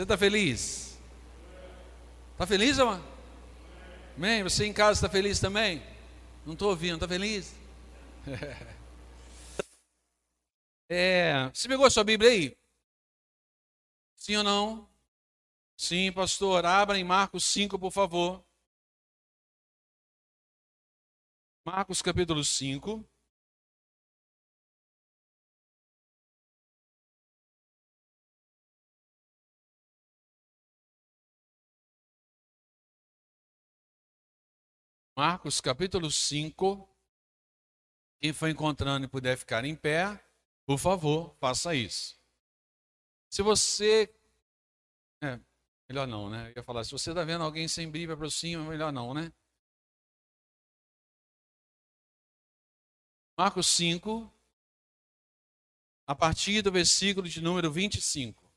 Você está feliz? Está feliz, amor? Amém? Você em casa está feliz também? Não estou ouvindo, está feliz? É, você pegou a sua Bíblia aí? Sim ou não? Sim, pastor. Abra em Marcos 5, por favor. Marcos capítulo 5. Marcos capítulo 5. Quem for encontrando e puder ficar em pé, por favor, faça isso. Se você. É, melhor não, né? Eu ia falar, se você está vendo alguém sem Bíblia para cima, melhor não, né? Marcos 5, a partir do versículo de número 25.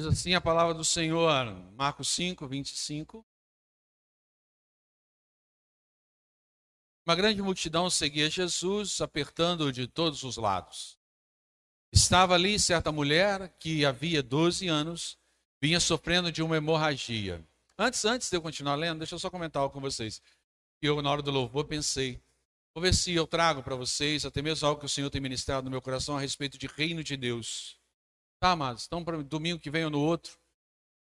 Diz assim a palavra do Senhor, Marcos 5, 25. Uma grande multidão seguia Jesus, apertando-o de todos os lados. Estava ali certa mulher que havia 12 anos vinha sofrendo de uma hemorragia. Antes, antes de eu continuar lendo, deixa eu só comentar algo com vocês. Eu, na hora do louvor, pensei, vou ver se eu trago para vocês até mesmo algo que o Senhor tem ministrado no meu coração a respeito de reino de Deus. Tá, amados? Então, para domingo que vem ou no outro,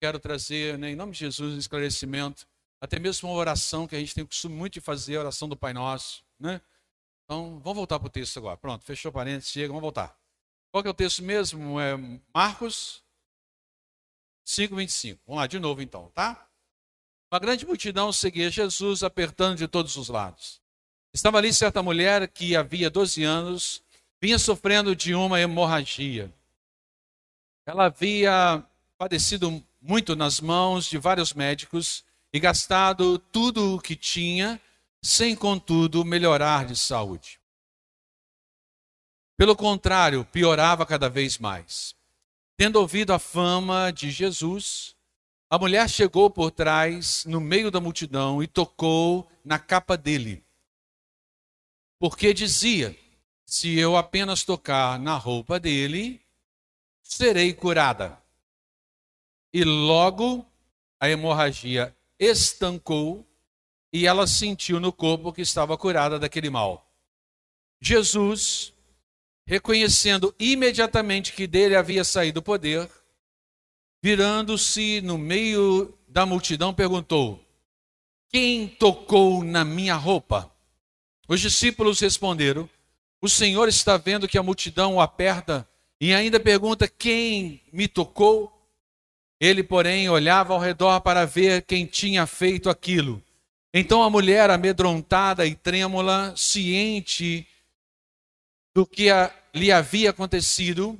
quero trazer, né, em nome de Jesus, um esclarecimento, até mesmo uma oração que a gente tem o costume muito de fazer, a oração do Pai Nosso, né? Então, vamos voltar para o texto agora. Pronto, fechou parênteses, chega, vamos voltar. Qual que é o texto mesmo? É Marcos 5, 25. Vamos lá de novo então, tá? Uma grande multidão seguia Jesus, apertando de todos os lados. Estava ali certa mulher que havia 12 anos, vinha sofrendo de uma hemorragia. Ela havia padecido muito nas mãos de vários médicos e gastado tudo o que tinha, sem contudo melhorar de saúde. Pelo contrário, piorava cada vez mais. Tendo ouvido a fama de Jesus, a mulher chegou por trás, no meio da multidão, e tocou na capa dele. Porque dizia: Se eu apenas tocar na roupa dele, serei curada. E logo a hemorragia estancou e ela sentiu no corpo que estava curada daquele mal. Jesus, reconhecendo imediatamente que dele havia saído o poder, virando-se no meio da multidão, perguntou: Quem tocou na minha roupa? Os discípulos responderam: O Senhor está vendo que a multidão o aperta e ainda pergunta: Quem me tocou? Ele, porém, olhava ao redor para ver quem tinha feito aquilo. Então a mulher, amedrontada e trêmula, ciente do que a, lhe havia acontecido,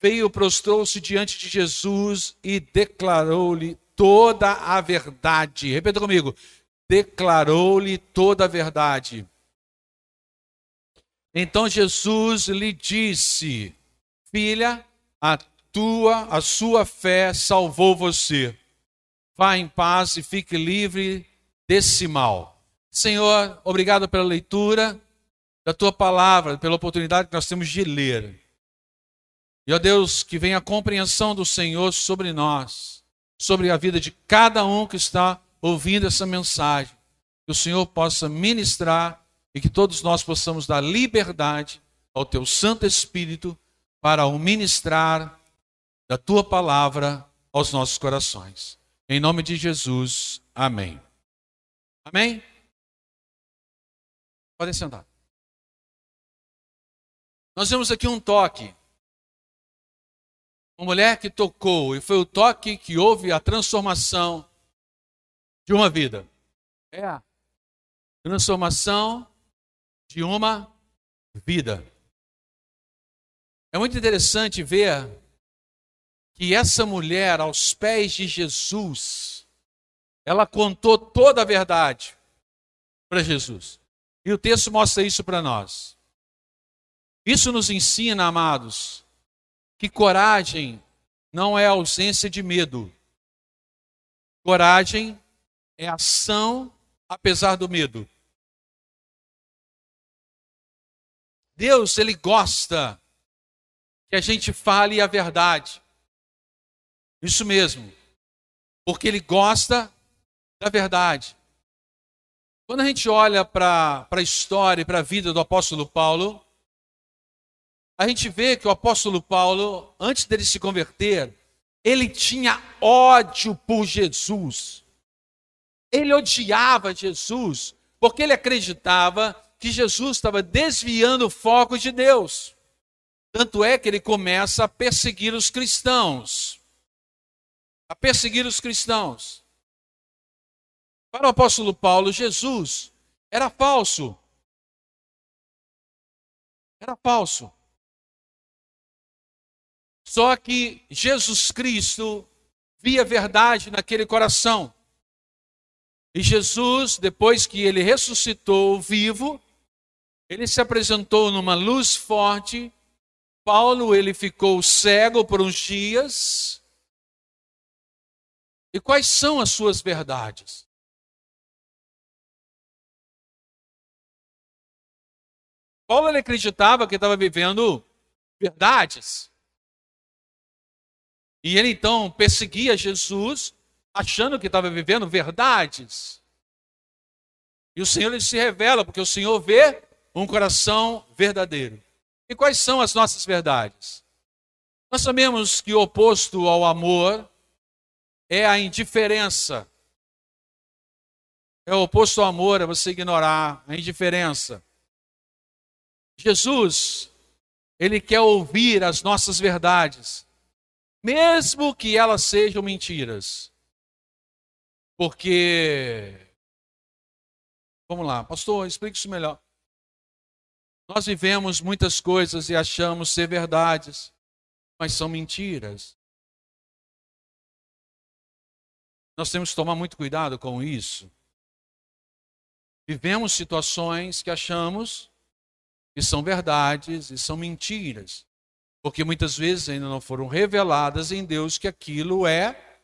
veio, prostrou-se diante de Jesus e declarou-lhe toda a verdade. Repita comigo: declarou-lhe toda a verdade. Então Jesus lhe disse: Filha, a tua, a sua fé salvou você. Vá em paz e fique livre desse mal. Senhor, obrigado pela leitura da tua palavra, pela oportunidade que nós temos de ler. E ó Deus, que venha a compreensão do Senhor sobre nós, sobre a vida de cada um que está ouvindo essa mensagem. Que o Senhor possa ministrar e que todos nós possamos dar liberdade ao teu Santo Espírito para o ministrar da tua palavra aos nossos corações. Em nome de Jesus, amém. Amém? Podem sentar. Nós vemos aqui um toque. Uma mulher que tocou, e foi o toque que houve a transformação de uma vida. É a transformação de uma vida. É muito interessante ver que essa mulher, aos pés de Jesus, ela contou toda a verdade para Jesus. E o texto mostra isso para nós. Isso nos ensina, amados, que coragem não é ausência de medo. Coragem é ação apesar do medo. Deus, ele gosta que a gente fale a verdade. Isso mesmo. Porque ele gosta da verdade. Quando a gente olha para a história e para a vida do apóstolo Paulo, a gente vê que o apóstolo Paulo, antes dele se converter, ele tinha ódio por Jesus. Ele odiava Jesus, porque ele acreditava que Jesus estava desviando o foco de Deus. Tanto é que ele começa a perseguir os cristãos. A perseguir os cristãos. Para o apóstolo Paulo, Jesus era falso. Era falso. Só que Jesus Cristo via verdade naquele coração. E Jesus, depois que ele ressuscitou vivo, ele se apresentou numa luz forte. Paulo, ele ficou cego por uns dias. E quais são as suas verdades? Paulo ele acreditava que estava vivendo verdades. E ele então perseguia Jesus, achando que estava vivendo verdades. E o Senhor ele se revela, porque o Senhor vê um coração verdadeiro. E quais são as nossas verdades? Nós sabemos que o oposto ao amor é a indiferença. É o oposto ao amor, é você ignorar a indiferença. Jesus, ele quer ouvir as nossas verdades, mesmo que elas sejam mentiras. Porque, vamos lá, pastor, explique isso melhor. Nós vivemos muitas coisas e achamos ser verdades, mas são mentiras. Nós temos que tomar muito cuidado com isso. Vivemos situações que achamos que são verdades e são mentiras. Porque muitas vezes ainda não foram reveladas em Deus que aquilo é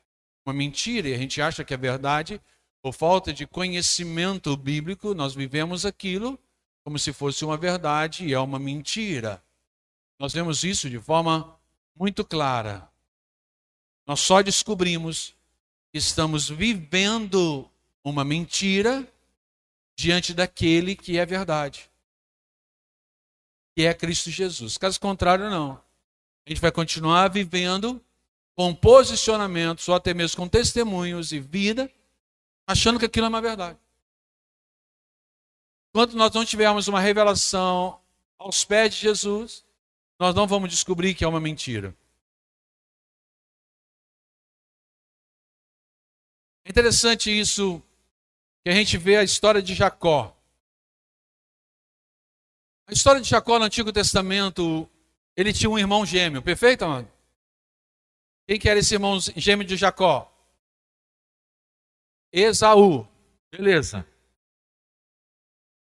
uma mentira e a gente acha que é verdade. Por falta de conhecimento bíblico, nós vivemos aquilo como se fosse uma verdade e é uma mentira. Nós vemos isso de forma muito clara. Nós só descobrimos que estamos vivendo uma mentira diante daquele que é verdade que é Cristo Jesus. Caso contrário, não. A gente vai continuar vivendo com posicionamentos, ou até mesmo com testemunhos e vida, achando que aquilo é uma verdade. Enquanto nós não tivermos uma revelação aos pés de Jesus, nós não vamos descobrir que é uma mentira. É interessante isso, que a gente vê a história de Jacó. A história de Jacó no Antigo Testamento, ele tinha um irmão gêmeo, perfeito, mano? Quem que era esse irmão gêmeo de Jacó? Esaú. Beleza.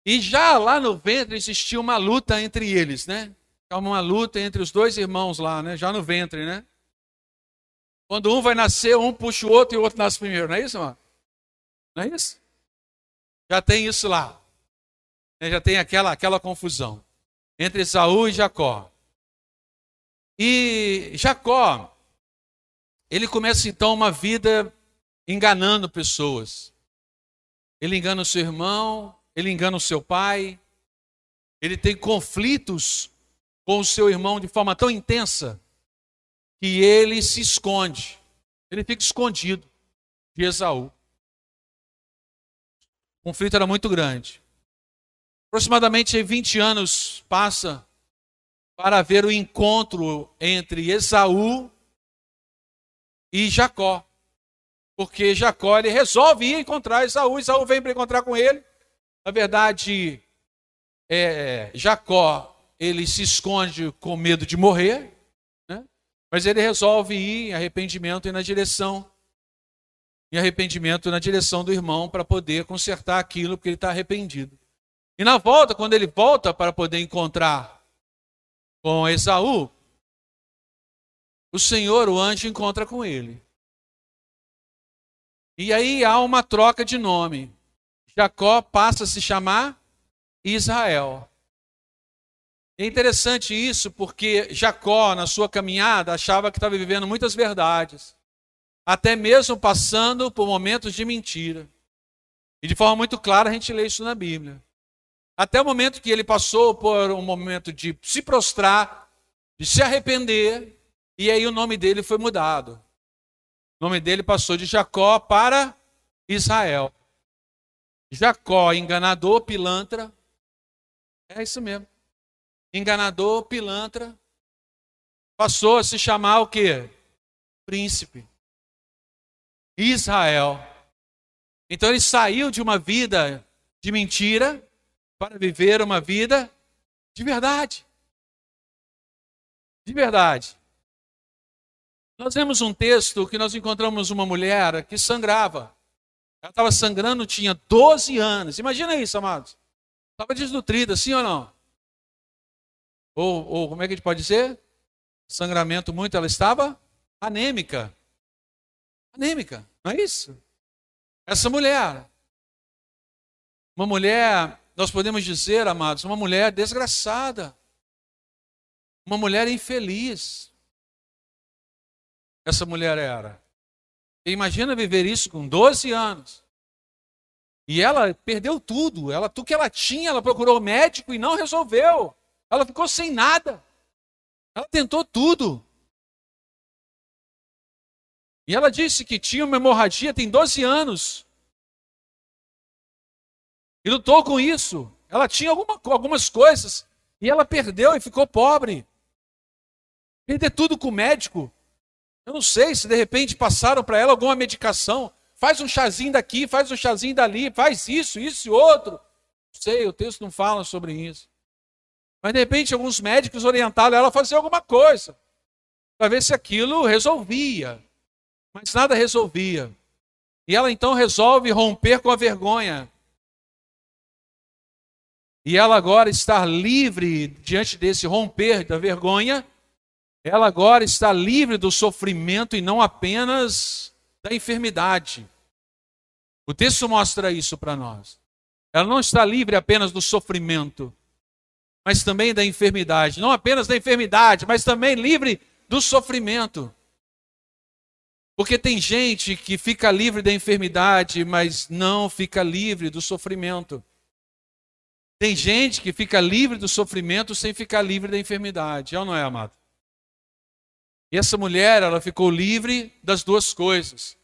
E já lá no ventre existia uma luta entre eles, né? Uma luta entre os dois irmãos lá, né? Já no ventre, né? Quando um vai nascer, um puxa o outro e o outro nasce primeiro, não é isso, mano? Não é isso? Já tem isso lá. Né, já tem aquela, aquela confusão entre Saul e Jacó. E Jacó, ele começa então uma vida enganando pessoas. Ele engana o seu irmão, ele engana o seu pai, ele tem conflitos com o seu irmão de forma tão intensa que ele se esconde. Ele fica escondido de Esaú. O conflito era muito grande. Aproximadamente 20 anos passa para ver o encontro entre Esaú e Jacó. Porque Jacó ele resolve ir encontrar Esaú, Esaú vem para encontrar com ele. Na verdade, é, Jacó ele se esconde com medo de morrer, né? mas ele resolve ir em arrependimento e na direção em arrependimento na direção do irmão para poder consertar aquilo porque ele está arrependido. E na volta, quando ele volta para poder encontrar com Esaú, o Senhor, o anjo, encontra com ele. E aí há uma troca de nome. Jacó passa a se chamar Israel. É interessante isso porque Jacó, na sua caminhada, achava que estava vivendo muitas verdades, até mesmo passando por momentos de mentira. E de forma muito clara a gente lê isso na Bíblia. Até o momento que ele passou por um momento de se prostrar, de se arrepender, e aí o nome dele foi mudado. O nome dele passou de Jacó para Israel. Jacó, enganador, pilantra. É isso mesmo. Enganador, pilantra. Passou a se chamar o quê? Príncipe. Israel. Então ele saiu de uma vida de mentira para viver uma vida de verdade. De verdade. Nós vemos um texto que nós encontramos uma mulher que sangrava. Ela estava sangrando, tinha 12 anos. Imagina isso, amados. Estava desnutrida, sim ou não? Ou, ou como é que a gente pode dizer? Sangramento muito, ela estava anêmica. Anêmica, não é isso? Essa mulher, uma mulher nós podemos dizer, amados, uma mulher desgraçada, uma mulher infeliz. Essa mulher era. Imagina viver isso com 12 anos. E ela perdeu tudo, ela tudo que ela tinha, ela procurou médico e não resolveu. Ela ficou sem nada. Ela tentou tudo. E ela disse que tinha uma hemorragia tem 12 anos. E lutou com isso. Ela tinha alguma, algumas coisas e ela perdeu e ficou pobre. Perder tudo com o médico. Eu não sei se de repente passaram para ela alguma medicação. Faz um chazinho daqui, faz um chazinho dali, faz isso, isso e outro. Não sei, o texto não fala sobre isso. Mas de repente alguns médicos orientaram ela a fazer alguma coisa. Para ver se aquilo resolvia. Mas nada resolvia. E ela então resolve romper com a vergonha. E ela agora está livre diante desse romper da vergonha. Ela agora está livre do sofrimento e não apenas da enfermidade. O texto mostra isso para nós. Ela não está livre apenas do sofrimento, mas também da enfermidade. Não apenas da enfermidade, mas também livre do sofrimento. Porque tem gente que fica livre da enfermidade, mas não fica livre do sofrimento. Tem gente que fica livre do sofrimento sem ficar livre da enfermidade. É ou não é, amado? E essa mulher, ela ficou livre das duas coisas,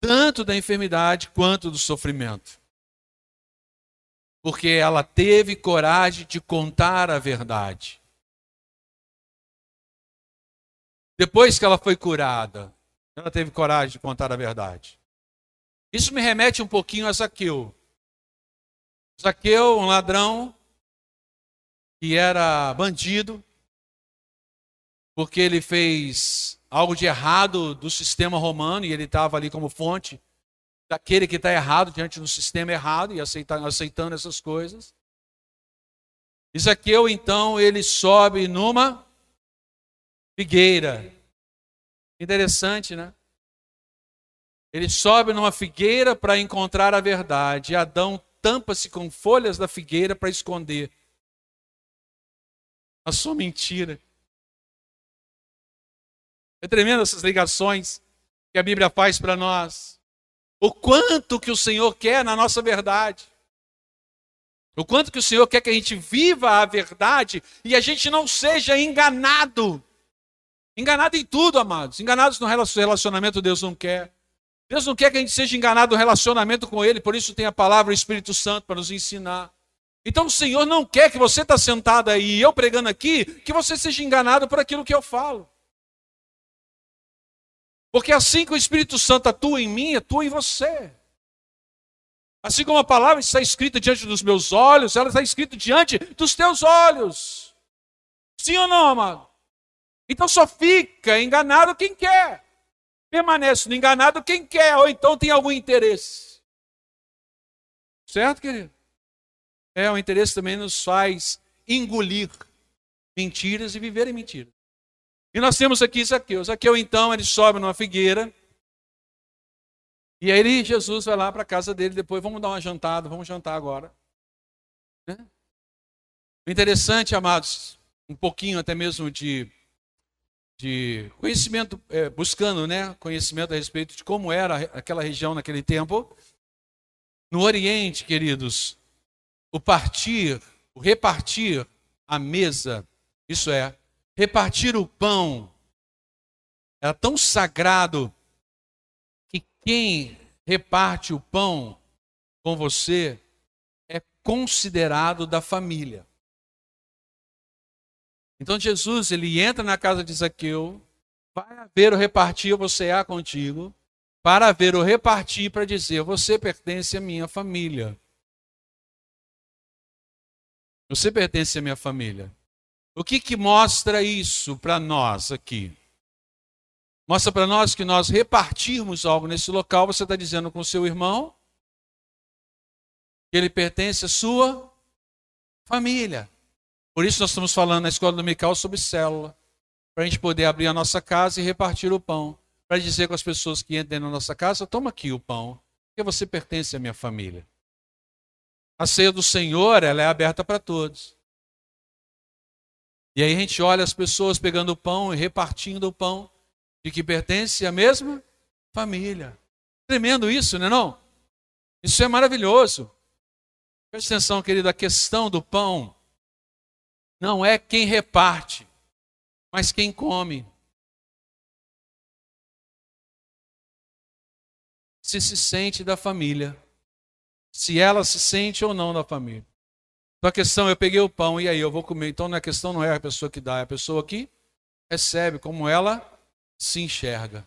tanto da enfermidade quanto do sofrimento. Porque ela teve coragem de contar a verdade. Depois que ela foi curada, ela teve coragem de contar a verdade. Isso me remete um pouquinho a Zaqueu. Zaqueu, um ladrão, que era bandido, porque ele fez algo de errado do sistema romano e ele estava ali como fonte daquele que está errado diante do sistema errado e aceitando, aceitando essas coisas. Zaqueu, então, ele sobe numa figueira. Interessante, né? Ele sobe numa figueira para encontrar a verdade. E Adão tampa-se com folhas da figueira para esconder a sua mentira. É tremendo essas ligações que a Bíblia faz para nós. O quanto que o Senhor quer na nossa verdade. O quanto que o Senhor quer que a gente viva a verdade e a gente não seja enganado. Enganado em tudo, amados. Enganados no relacionamento, Deus não quer. Deus não quer que a gente seja enganado no relacionamento com Ele, por isso tem a palavra o Espírito Santo para nos ensinar. Então o Senhor não quer que você está sentado aí, eu pregando aqui, que você seja enganado por aquilo que eu falo. Porque assim que o Espírito Santo atua em mim, atua em você. Assim como a palavra está escrita diante dos meus olhos, ela está escrita diante dos teus olhos. Sim ou não, amado? Então só fica enganado quem quer permanece no enganado quem quer, ou então tem algum interesse. Certo, querido? É, o interesse também nos faz engolir mentiras e viver em mentiras. E nós temos aqui Zaqueu. Zaqueu, então, ele sobe numa figueira. E aí ele, Jesus vai lá para a casa dele depois, vamos dar uma jantada, vamos jantar agora. Né? Interessante, amados, um pouquinho até mesmo de, de conhecimento, é, buscando né, conhecimento a respeito de como era aquela região naquele tempo. No Oriente, queridos, o partir, o repartir a mesa, isso é, repartir o pão, era tão sagrado que quem reparte o pão com você é considerado da família. Então Jesus, ele entra na casa de Zaqueu, vai haver o repartir, você há contigo, para haver o repartir para dizer, você pertence à minha família. Você pertence à minha família. O que que mostra isso para nós aqui? Mostra para nós que nós repartirmos algo nesse local, você está dizendo com seu irmão que ele pertence à sua família. Por isso nós estamos falando na escola dominical sobre célula, para a gente poder abrir a nossa casa e repartir o pão, para dizer com as pessoas que entram na nossa casa, toma aqui o pão, porque você pertence à minha família. A ceia do Senhor, ela é aberta para todos. E aí a gente olha as pessoas pegando o pão e repartindo o pão de que pertence à mesma família. Tremendo isso, não é não? Isso é maravilhoso. Preste atenção, querido, a questão do pão não é quem reparte, mas quem come. Se se sente da família, se ela se sente ou não da família. Então a questão, eu peguei o pão e aí eu vou comer. Então a questão não é a pessoa que dá, é a pessoa que recebe, como ela se enxerga.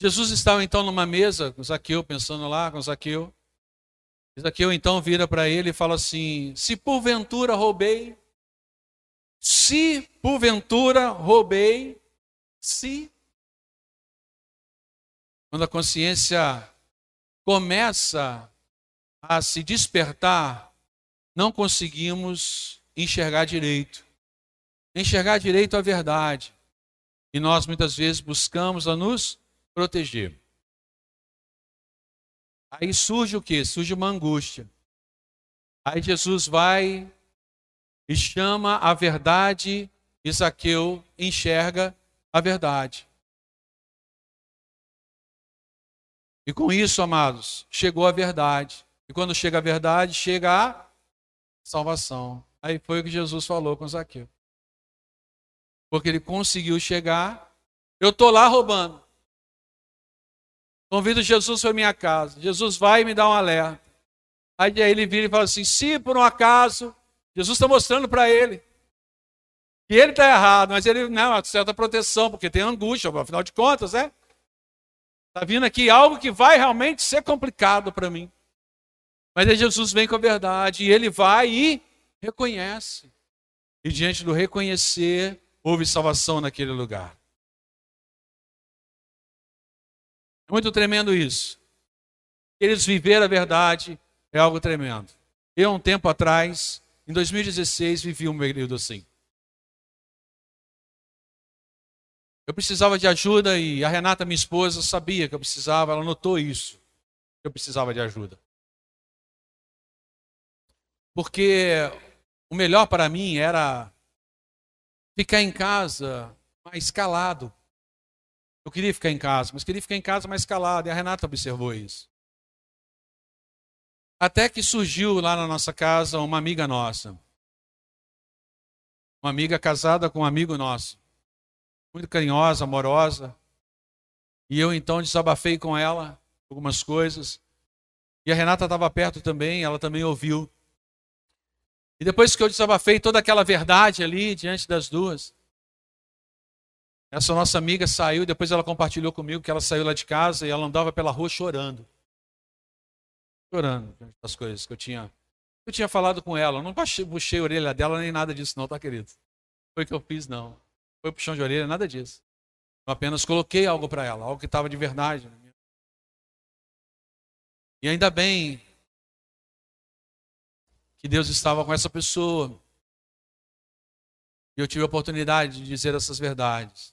Jesus estava então numa mesa com Zaqueu, pensando lá com Zaqueu. Zaqueu então vira para ele e fala assim: Se porventura roubei, se porventura roubei, se. Quando a consciência começa a se despertar, não conseguimos enxergar direito enxergar direito a verdade. E nós muitas vezes buscamos a nos proteger. Aí surge o que? Surge uma angústia. Aí Jesus vai e chama a verdade, Isaqueu enxerga a verdade. E com isso, amados, chegou a verdade. E quando chega a verdade, chega a salvação. Aí foi o que Jesus falou com Zaqueu porque ele conseguiu chegar. Eu estou lá roubando. Convido Jesus para minha casa. Jesus vai e me dá um alerta. Aí ele vira e fala assim: se por um acaso, Jesus está mostrando para ele que ele está errado, mas ele não, é certa proteção, porque tem angústia, afinal de contas, é. Está vindo aqui algo que vai realmente ser complicado para mim. Mas aí Jesus vem com a verdade e ele vai e reconhece. E diante do reconhecer, houve salvação naquele lugar. É muito tremendo isso. Eles viver a verdade é algo tremendo. Eu, um tempo atrás, em 2016, vivi um período assim. Eu precisava de ajuda e a Renata, minha esposa, sabia que eu precisava, ela notou isso, que eu precisava de ajuda. Porque o melhor para mim era ficar em casa mais calado. Eu queria ficar em casa, mas queria ficar em casa mais calado. E a Renata observou isso. Até que surgiu lá na nossa casa uma amiga nossa. Uma amiga casada com um amigo nosso. Muito carinhosa, amorosa. E eu então desabafei com ela algumas coisas. E a Renata estava perto também, ela também ouviu. E depois que eu desabafei toda aquela verdade ali diante das duas, essa nossa amiga saiu depois ela compartilhou comigo que ela saiu lá de casa e ela andava pela rua chorando. Chorando das coisas que eu tinha. Eu tinha falado com ela, eu não puxei a orelha dela nem nada disso, não, tá, querido? Foi o que eu fiz, não. Foi puxão de orelha, nada disso. Eu apenas coloquei algo para ela, algo que estava de verdade. E ainda bem que Deus estava com essa pessoa. E eu tive a oportunidade de dizer essas verdades.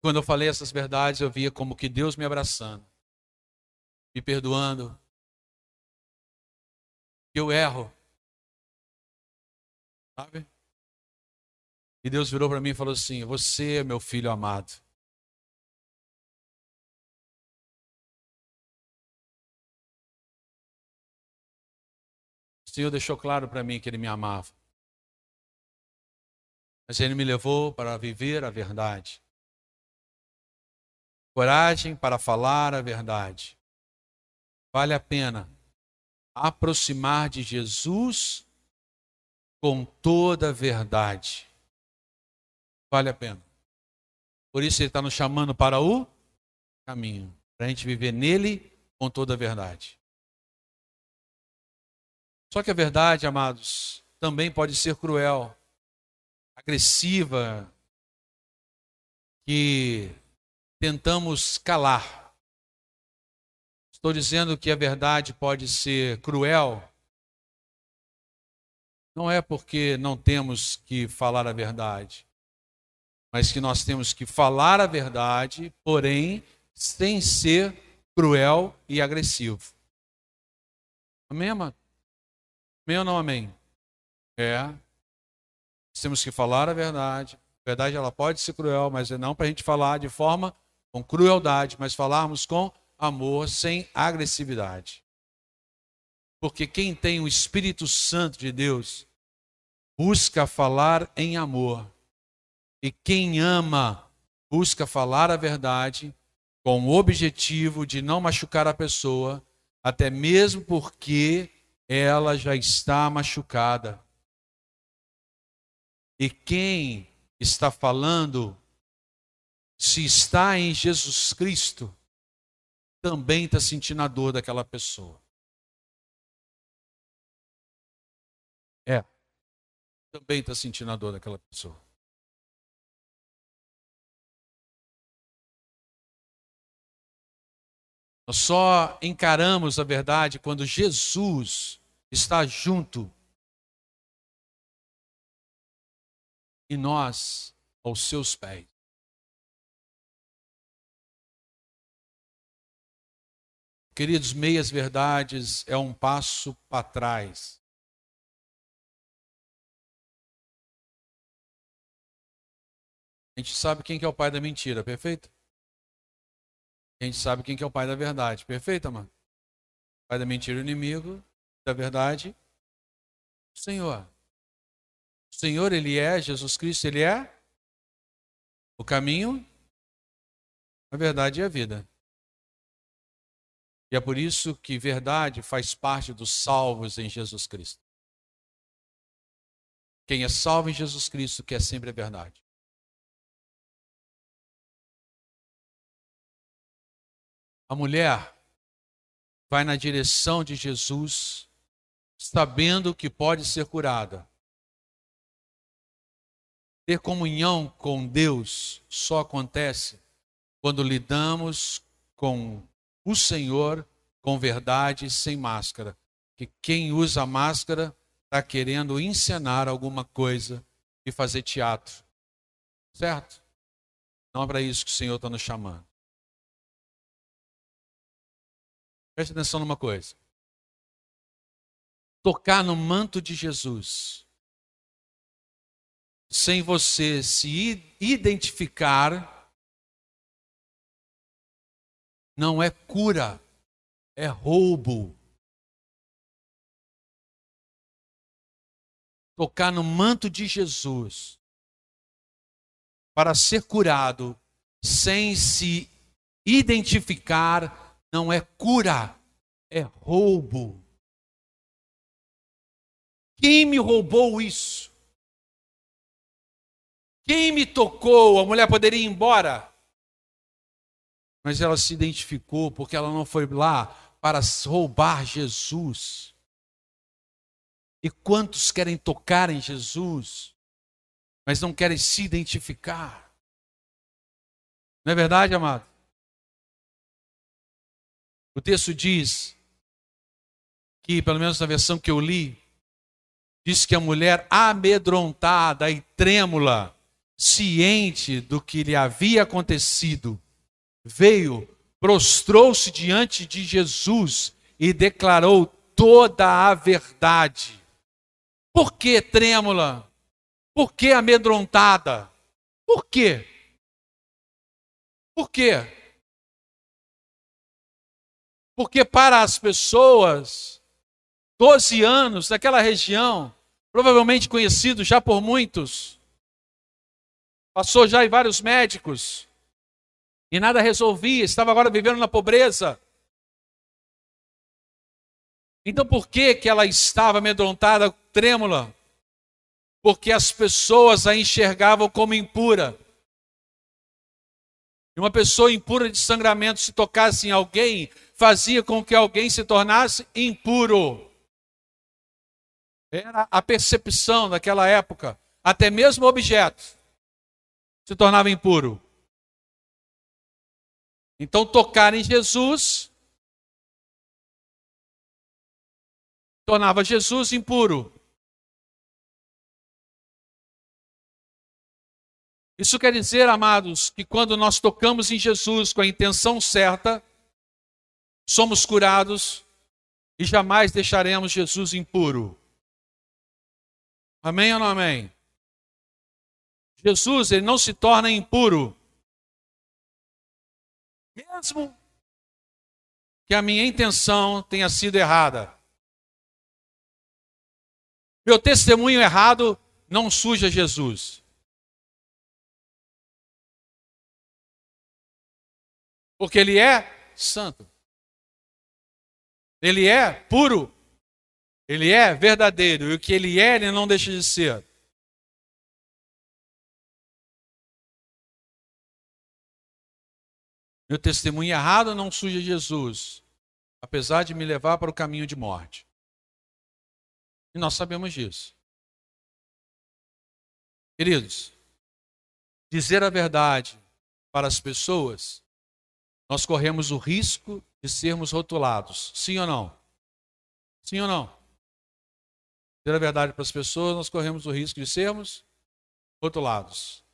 Quando eu falei essas verdades, eu via como que Deus me abraçando, me perdoando, Eu erro. Sabe? E Deus virou para mim e falou assim: Você é meu filho amado. O Senhor deixou claro para mim que Ele me amava. Mas Ele me levou para viver a verdade. Coragem para falar a verdade. Vale a pena aproximar de Jesus com toda a verdade. Vale a pena. Por isso Ele está nos chamando para o caminho, para a gente viver nele com toda a verdade. Só que a verdade, amados, também pode ser cruel, agressiva, que tentamos calar. Estou dizendo que a verdade pode ser cruel, não é porque não temos que falar a verdade, mas que nós temos que falar a verdade, porém sem ser cruel e agressivo. Amém, amado? Amém ou não amém? É. Temos que falar a verdade. A verdade ela pode ser cruel, mas é não para a gente falar de forma com crueldade, mas falarmos com amor, sem agressividade. Porque quem tem o Espírito Santo de Deus busca falar em amor. E quem ama busca falar a verdade com o objetivo de não machucar a pessoa, até mesmo porque ela já está machucada. E quem está falando, se está em Jesus Cristo, também está sentindo a dor daquela pessoa. É. Também está sentindo a dor daquela pessoa. Nós só encaramos a verdade quando Jesus está junto e nós aos seus pés. Queridos, meias verdades é um passo para trás. A gente sabe quem que é o pai da mentira, perfeito? A gente sabe quem que é o pai da verdade, perfeito, mano? Pai da mentira, o inimigo da verdade, o Senhor. O Senhor, Ele é, Jesus Cristo, Ele é o caminho, a verdade e a vida. E é por isso que verdade faz parte dos salvos em Jesus Cristo. Quem é salvo em Jesus Cristo quer sempre a verdade. A mulher vai na direção de Jesus, sabendo que pode ser curada. Ter comunhão com Deus só acontece quando lidamos com o Senhor com verdade, sem máscara. Que quem usa máscara está querendo encenar alguma coisa e fazer teatro. Certo? Não é para isso que o Senhor está nos chamando. Preste atenção numa coisa. Tocar no manto de Jesus, sem você se identificar, não é cura, é roubo. Tocar no manto de Jesus para ser curado sem se identificar não é cura, é roubo. Quem me roubou isso? Quem me tocou? A mulher poderia ir embora. Mas ela se identificou porque ela não foi lá para roubar Jesus. E quantos querem tocar em Jesus, mas não querem se identificar? Não é verdade, amado? O texto diz que, pelo menos na versão que eu li, diz que a mulher amedrontada e trêmula, ciente do que lhe havia acontecido, veio, prostrou-se diante de Jesus e declarou toda a verdade. Por que trêmula? Por que amedrontada? Por quê? Por quê? Porque para as pessoas, 12 anos naquela região, provavelmente conhecido já por muitos, passou já em vários médicos, e nada resolvia, estava agora vivendo na pobreza. Então por que que ela estava amedrontada, trêmula? Porque as pessoas a enxergavam como impura. E uma pessoa impura de sangramento, se tocasse em alguém, fazia com que alguém se tornasse impuro. Era a percepção daquela época. Até mesmo o objeto se tornava impuro. Então, tocar em Jesus tornava Jesus impuro. Isso quer dizer, amados, que quando nós tocamos em Jesus com a intenção certa, somos curados e jamais deixaremos Jesus impuro. Amém ou não amém? Jesus, ele não se torna impuro. Mesmo que a minha intenção tenha sido errada. Meu testemunho errado não suja Jesus. Porque ele é santo. Ele é puro. Ele é verdadeiro. E o que ele é, ele não deixa de ser. Meu testemunho errado não suja Jesus, apesar de me levar para o caminho de morte. E nós sabemos disso. Queridos, dizer a verdade para as pessoas nós corremos o risco de sermos rotulados. Sim ou não? Sim ou não? Dizer a verdade para as pessoas, nós corremos o risco de sermos rotulados.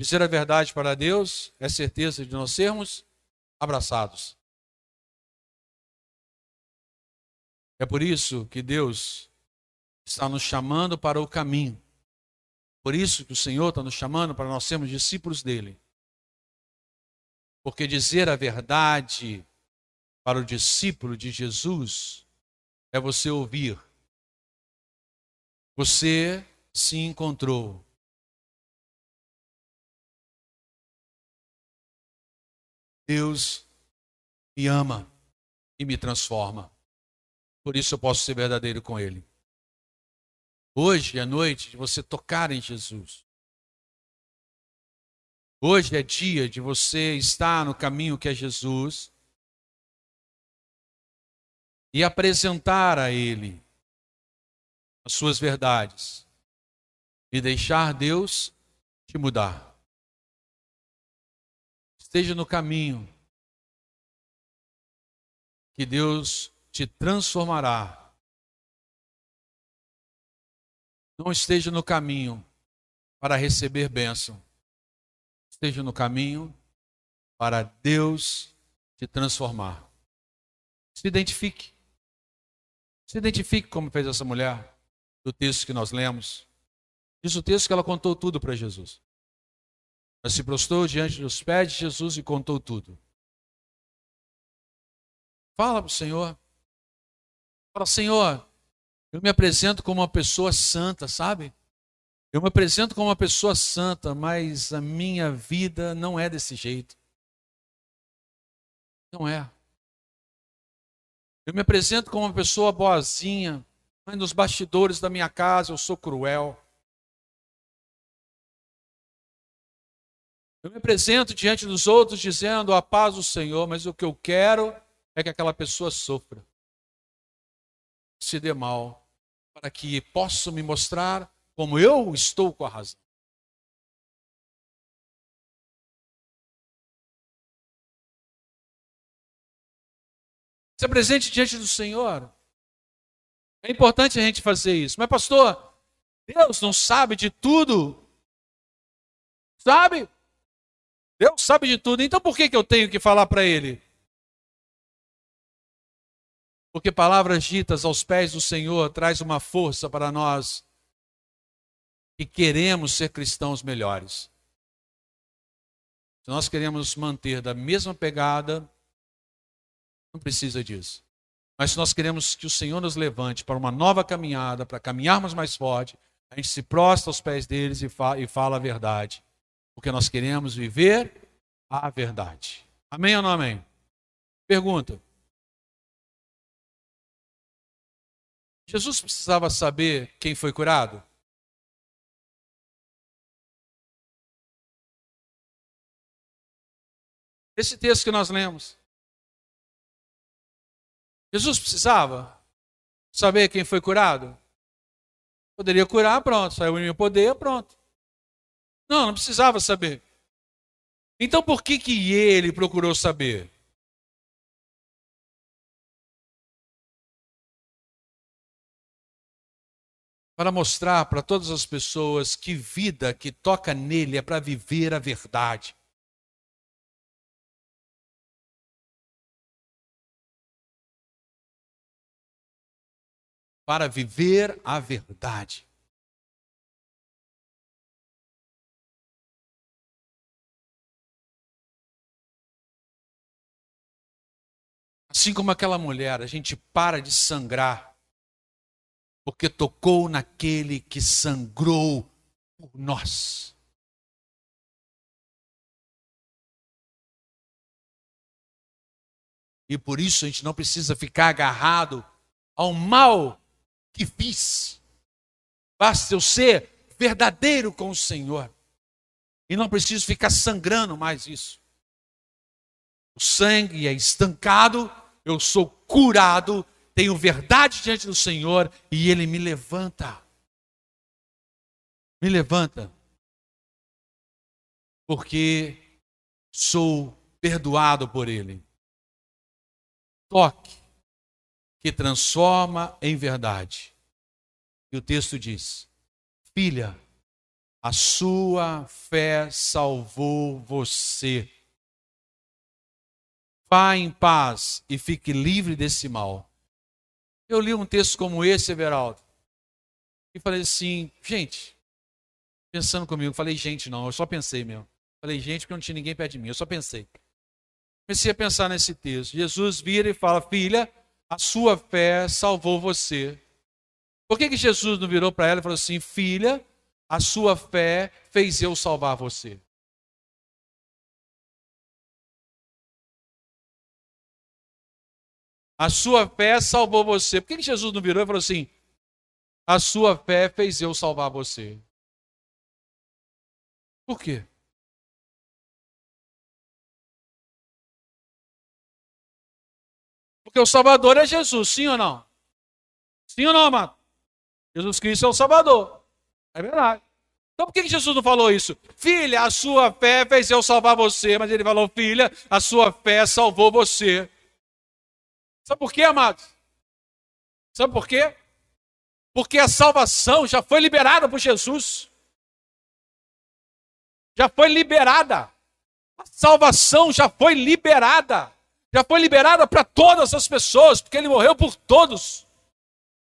Dizer a verdade para Deus é certeza de nós sermos abraçados. É por isso que Deus está nos chamando para o caminho. Por isso que o Senhor está nos chamando para nós sermos discípulos dele. Porque dizer a verdade para o discípulo de Jesus é você ouvir. Você se encontrou. Deus me ama e me transforma. Por isso eu posso ser verdadeiro com Ele. Hoje é noite de você tocar em Jesus. Hoje é dia de você estar no caminho que é Jesus e apresentar a Ele as suas verdades e deixar Deus te mudar. Esteja no caminho que Deus te transformará. Não esteja no caminho para receber bênção esteja no caminho para Deus te transformar. Se identifique. Se identifique como fez essa mulher do texto que nós lemos. Diz o texto que ela contou tudo para Jesus. Ela se prostrou diante dos pés de Jesus e contou tudo. Fala para o Senhor. Fala, Senhor, eu me apresento como uma pessoa santa, sabe? Eu me apresento como uma pessoa santa, mas a minha vida não é desse jeito. Não é. Eu me apresento como uma pessoa boazinha, mas nos bastidores da minha casa eu sou cruel. Eu me apresento diante dos outros dizendo a paz do Senhor, mas o que eu quero é que aquela pessoa sofra, se dê mal, para que possa me mostrar como eu estou com a razão. Se apresente diante do Senhor. É importante a gente fazer isso. Mas, pastor, Deus não sabe de tudo. Sabe? Deus sabe de tudo. Então por que, que eu tenho que falar para Ele? Porque palavras ditas aos pés do Senhor traz uma força para nós que queremos ser cristãos melhores. Se nós queremos manter da mesma pegada, não precisa disso. Mas se nós queremos que o Senhor nos levante para uma nova caminhada, para caminharmos mais forte, a gente se prostra aos pés deles e fala, e fala a verdade. Porque nós queremos viver a verdade. Amém ou não amém? Pergunta. Jesus precisava saber quem foi curado? Esse texto que nós lemos. Jesus precisava saber quem foi curado? Poderia curar, pronto, saiu em meu poder, pronto. Não, não precisava saber. Então por que, que ele procurou saber? Para mostrar para todas as pessoas que vida que toca nele é para viver a verdade. Para viver a verdade. Assim como aquela mulher, a gente para de sangrar, porque tocou naquele que sangrou por nós. E por isso a gente não precisa ficar agarrado ao mal que fiz. Basta eu ser verdadeiro com o Senhor. E não preciso ficar sangrando mais isso. O sangue é estancado, eu sou curado, tenho verdade diante do Senhor e Ele me levanta. Me levanta. Porque sou perdoado por Ele. Toque que transforma em verdade. E o texto diz: Filha, a sua fé salvou você. Vá em paz e fique livre desse mal. Eu li um texto como esse, Everaldo, e falei assim, gente, pensando comigo, falei, gente, não, eu só pensei mesmo. Falei, gente, porque não tinha ninguém perto de mim, eu só pensei. Comecei a pensar nesse texto. Jesus vira e fala, filha, a sua fé salvou você. Por que, que Jesus não virou para ela e falou assim: Filha, a sua fé fez eu salvar você? A sua fé salvou você. Por que, que Jesus não virou e falou assim: A sua fé fez eu salvar você? Por quê? Porque o Salvador é Jesus, sim ou não? Sim ou não, amado? Jesus Cristo é o Salvador. É verdade. Então por que Jesus não falou isso? Filha, a sua fé fez eu salvar você. Mas ele falou, filha, a sua fé salvou você. Sabe por quê, amados? Sabe por quê? Porque a salvação já foi liberada por Jesus. Já foi liberada. A salvação já foi liberada já foi liberada para todas as pessoas, porque ele morreu por todos.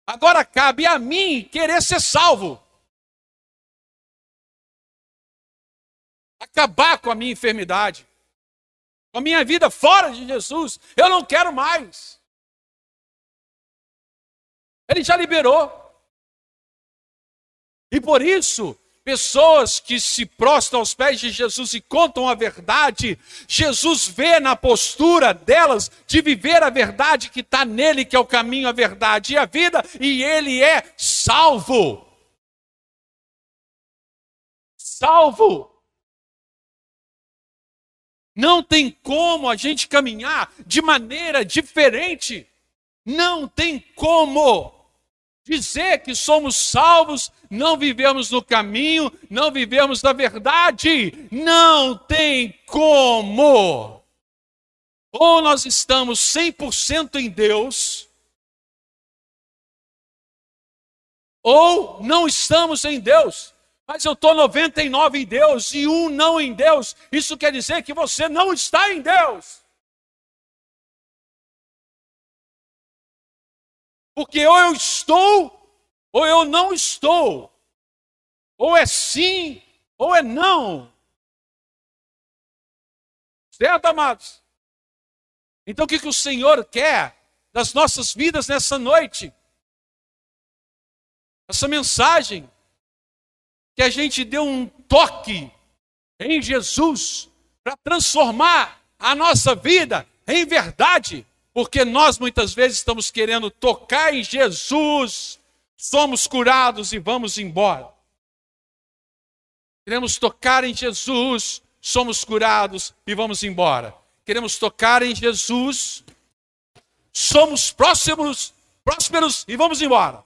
Agora cabe a mim querer ser salvo. Acabar com a minha enfermidade, com a minha vida fora de Jesus. Eu não quero mais. Ele já liberou. E por isso, pessoas que se prostram aos pés de Jesus e contam a verdade, Jesus vê na postura delas de viver a verdade que está nele, que é o caminho, a verdade e a vida, e ele é salvo. Salvo. Não tem como a gente caminhar de maneira diferente. Não tem como dizer que somos salvos, não vivemos no caminho, não vivemos na verdade. Não tem como. Ou nós estamos 100% em Deus, ou não estamos em Deus. Mas eu estou 99 em Deus e um não em Deus. Isso quer dizer que você não está em Deus. Porque ou eu estou, ou eu não estou. Ou é sim, ou é não. Certo, amados? Então o que, que o Senhor quer das nossas vidas nessa noite? Essa mensagem que a gente deu um toque em Jesus para transformar a nossa vida em verdade, porque nós muitas vezes estamos querendo tocar em Jesus, somos curados e vamos embora. Queremos tocar em Jesus, somos curados e vamos embora. Queremos tocar em Jesus, somos próximos, prósperos e vamos embora.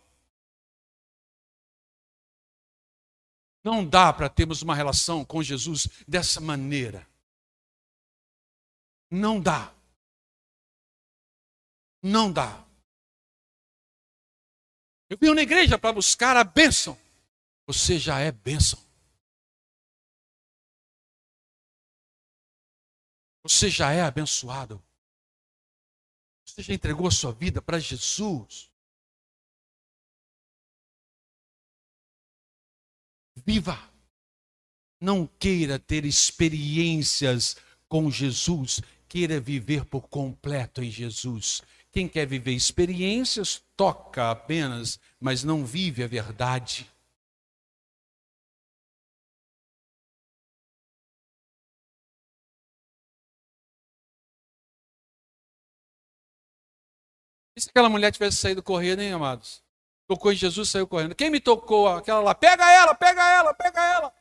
Não dá para termos uma relação com Jesus dessa maneira. Não dá. Não dá. Eu vim na igreja para buscar a bênção. Você já é bênção. Você já é abençoado. Você já entregou a sua vida para Jesus. Viva. Não queira ter experiências com Jesus, queira viver por completo em Jesus. Quem quer viver experiências, toca apenas, mas não vive a verdade. E se aquela mulher tivesse saído correndo, hein, amados? Tocou em Jesus, saiu correndo. Quem me tocou? Aquela lá, pega ela, pega ela, pega ela.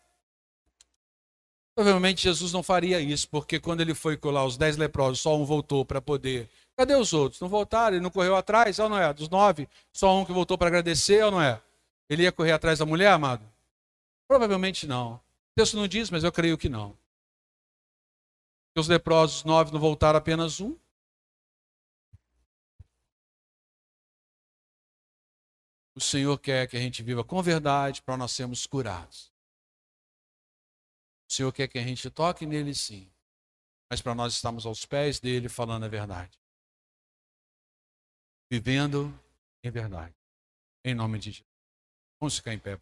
Provavelmente Jesus não faria isso, porque quando ele foi colar os dez leprosos, só um voltou para poder. Cadê os outros? Não voltaram, ele não correu atrás, ou não é? Dos nove, só um que voltou para agradecer, ou não é? Ele ia correr atrás da mulher, amado? Provavelmente não. O texto não diz, mas eu creio que não. Os leprosos, nove, não voltaram apenas um. O Senhor quer que a gente viva com verdade para nós sermos curados. O Senhor quer que a gente toque nele sim, mas para nós estarmos aos pés dele falando a verdade. Vivendo em verdade. Em nome de Jesus. Vamos ficar em pé.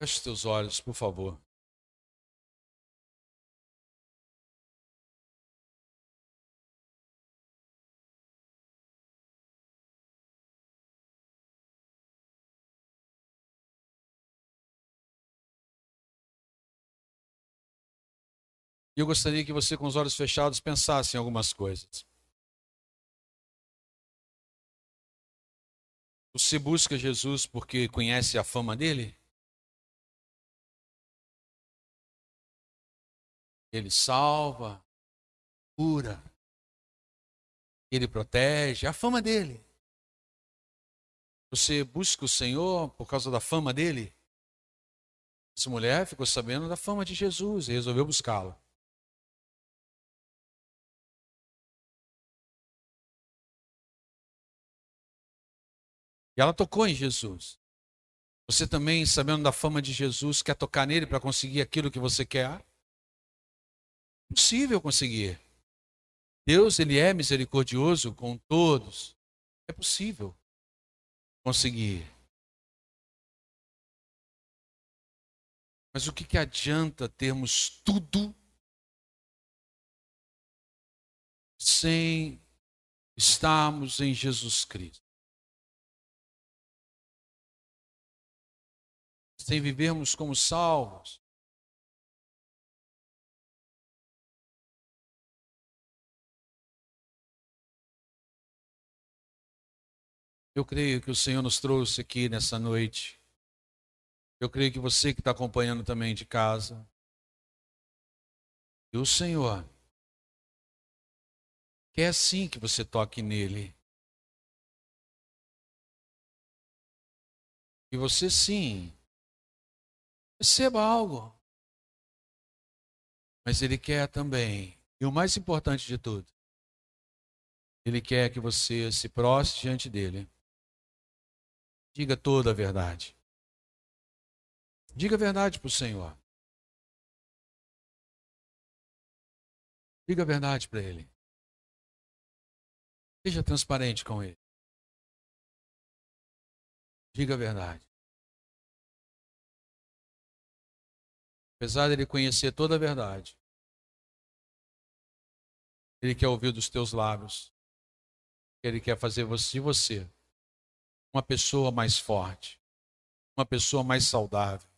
Feche os teus olhos, por favor. E eu gostaria que você, com os olhos fechados, pensasse em algumas coisas. Você busca Jesus porque conhece a fama dele? Ele salva, cura, ele protege, a fama dele. Você busca o Senhor por causa da fama dele? Essa mulher ficou sabendo da fama de Jesus e resolveu buscá-lo. E ela tocou em Jesus. Você também, sabendo da fama de Jesus, quer tocar nele para conseguir aquilo que você quer? possível conseguir. Deus, ele é misericordioso com todos. É possível conseguir. Mas o que, que adianta termos tudo sem estarmos em Jesus Cristo? Sem vivermos como salvos? Eu creio que o Senhor nos trouxe aqui nessa noite. Eu creio que você que está acompanhando também de casa. E o Senhor quer sim que você toque nele. E você sim receba algo. Mas ele quer também, e o mais importante de tudo, Ele quer que você se prostre diante dele. Diga toda a verdade. Diga a verdade para o Senhor. Diga a verdade para Ele. Seja transparente com Ele. Diga a verdade. Apesar de Ele conhecer toda a verdade, Ele quer ouvir dos teus lábios. Ele quer fazer de você uma pessoa mais forte, uma pessoa mais saudável,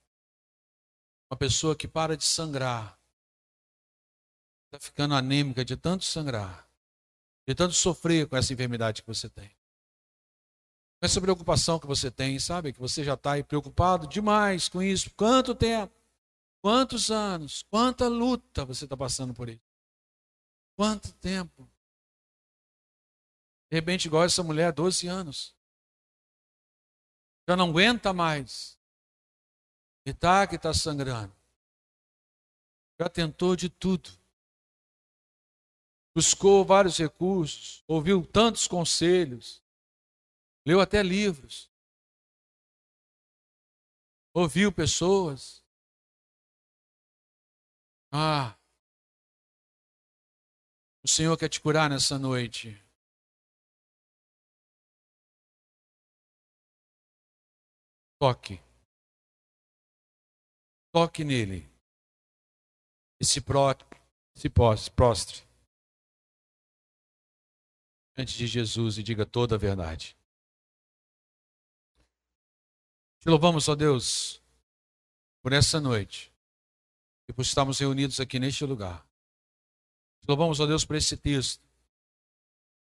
uma pessoa que para de sangrar, está ficando anêmica de tanto sangrar, de tanto sofrer com essa enfermidade que você tem. Com essa preocupação que você tem, sabe? Que você já está preocupado demais com isso. Quanto tempo? Quantos anos? Quanta luta você está passando por isso? Quanto tempo? De repente, igual essa mulher, 12 anos. Já não aguenta mais. E tá que está sangrando. Já tentou de tudo. Buscou vários recursos, ouviu tantos conselhos, leu até livros, ouviu pessoas. Ah, o Senhor quer te curar nessa noite. Toque. Toque nele. E se, pro, se prostre diante de Jesus e diga toda a verdade. Te louvamos, ó Deus, por essa noite e por estarmos reunidos aqui neste lugar. Louvamos, ó Deus, por esse texto.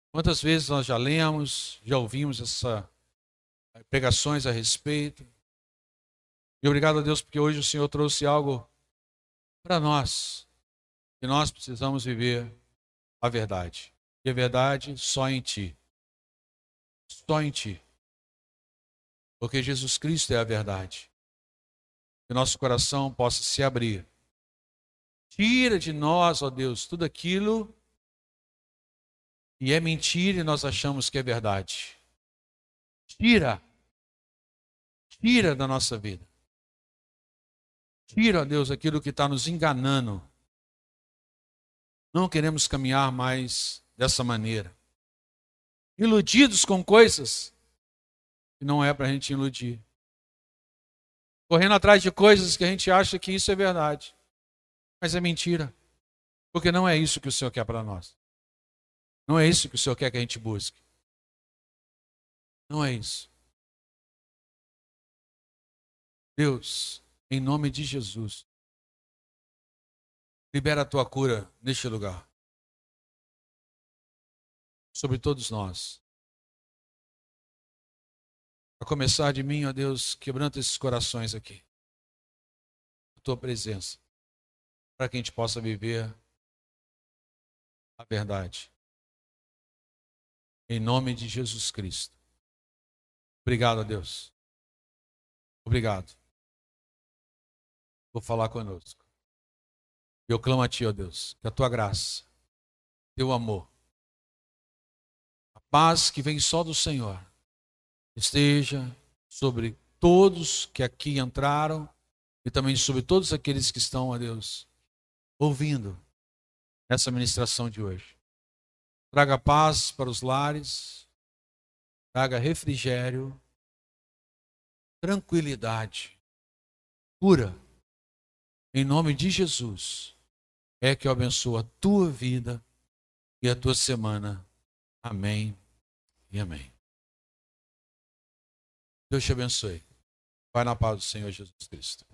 Quantas vezes nós já lemos, já ouvimos essa pregações a respeito. E obrigado a Deus porque hoje o Senhor trouxe algo para nós, que nós precisamos viver a verdade. E a verdade só em Ti. Só em Ti. Porque Jesus Cristo é a verdade. Que nosso coração possa se abrir. Tira de nós, ó Deus, tudo aquilo e é mentira e nós achamos que é verdade. Tira. Tira da nossa vida. Tira, ó Deus, aquilo que está nos enganando. Não queremos caminhar mais dessa maneira. Iludidos com coisas que não é para a gente iludir. Correndo atrás de coisas que a gente acha que isso é verdade. Mas é mentira. Porque não é isso que o Senhor quer para nós. Não é isso que o Senhor quer que a gente busque. Não é isso. Deus, em nome de Jesus, libera a tua cura neste lugar sobre todos nós. A começar de mim, ó Deus, quebrando esses corações aqui. A tua presença. Para que a gente possa viver a verdade. Em nome de Jesus Cristo. Obrigado, a Deus. Obrigado. Vou falar conosco. Eu clamo a Ti, ó Deus, que a Tua graça, Teu amor, paz que vem só do Senhor esteja sobre todos que aqui entraram e também sobre todos aqueles que estão, a Deus, ouvindo essa ministração de hoje. Traga paz para os lares, traga refrigério, tranquilidade, cura. Em nome de Jesus, é que eu abençoo a tua vida e a tua semana Amém e amém. Deus te abençoe. Vai na paz do Senhor Jesus Cristo.